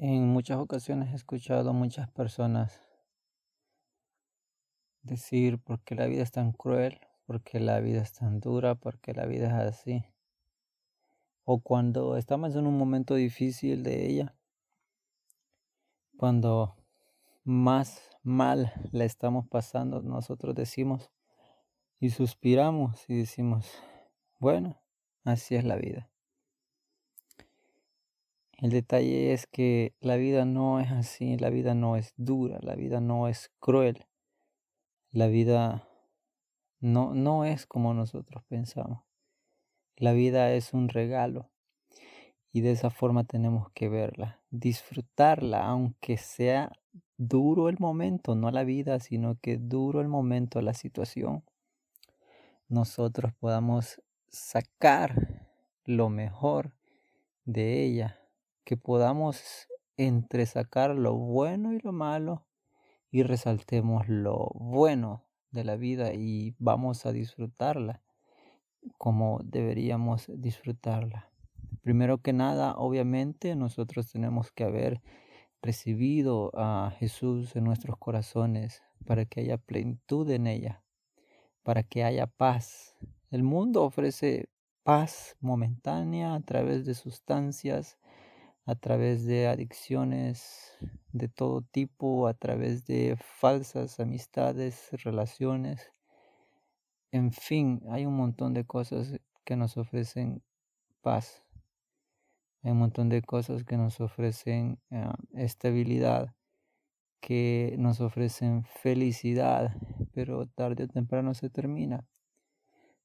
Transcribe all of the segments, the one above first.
En muchas ocasiones he escuchado a muchas personas decir por qué la vida es tan cruel, por qué la vida es tan dura, por qué la vida es así. O cuando estamos en un momento difícil de ella, cuando más mal la estamos pasando, nosotros decimos y suspiramos y decimos, bueno, así es la vida. El detalle es que la vida no es así, la vida no es dura, la vida no es cruel. La vida no, no es como nosotros pensamos. La vida es un regalo y de esa forma tenemos que verla, disfrutarla, aunque sea duro el momento, no la vida, sino que duro el momento, la situación, nosotros podamos sacar lo mejor de ella que podamos entresacar lo bueno y lo malo y resaltemos lo bueno de la vida y vamos a disfrutarla como deberíamos disfrutarla. Primero que nada, obviamente, nosotros tenemos que haber recibido a Jesús en nuestros corazones para que haya plenitud en ella, para que haya paz. El mundo ofrece paz momentánea a través de sustancias, a través de adicciones de todo tipo, a través de falsas amistades, relaciones. En fin, hay un montón de cosas que nos ofrecen paz. Hay un montón de cosas que nos ofrecen ah, estabilidad, que nos ofrecen felicidad, pero tarde o temprano se termina.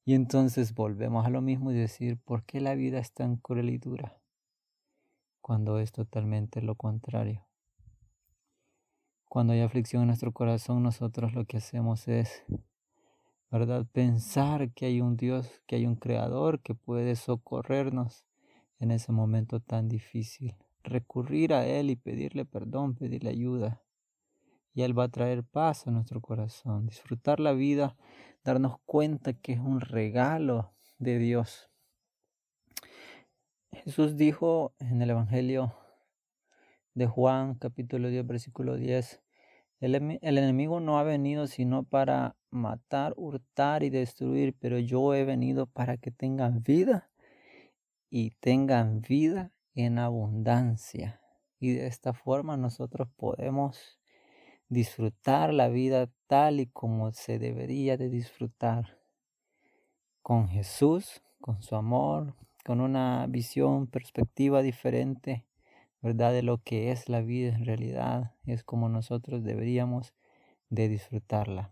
Y entonces volvemos a lo mismo y decir, ¿por qué la vida es tan cruel y dura? Cuando es totalmente lo contrario. Cuando hay aflicción en nuestro corazón, nosotros lo que hacemos es, ¿verdad? Pensar que hay un Dios, que hay un Creador que puede socorrernos en ese momento tan difícil. Recurrir a Él y pedirle perdón, pedirle ayuda. Y Él va a traer paz a nuestro corazón. Disfrutar la vida, darnos cuenta que es un regalo de Dios. Jesús dijo en el Evangelio de Juan capítulo 10 versículo 10, el, el, enemigo no ha venido sino para matar, hurtar y destruir, pero yo he venido para que tengan vida y tengan vida en abundancia. Y de esta forma nosotros podemos disfrutar la vida tal y como se debería de disfrutar. Con Jesús, con su amor, con una visión, perspectiva diferente, ¿verdad? De lo que es la vida en realidad, es como nosotros deberíamos de disfrutarla.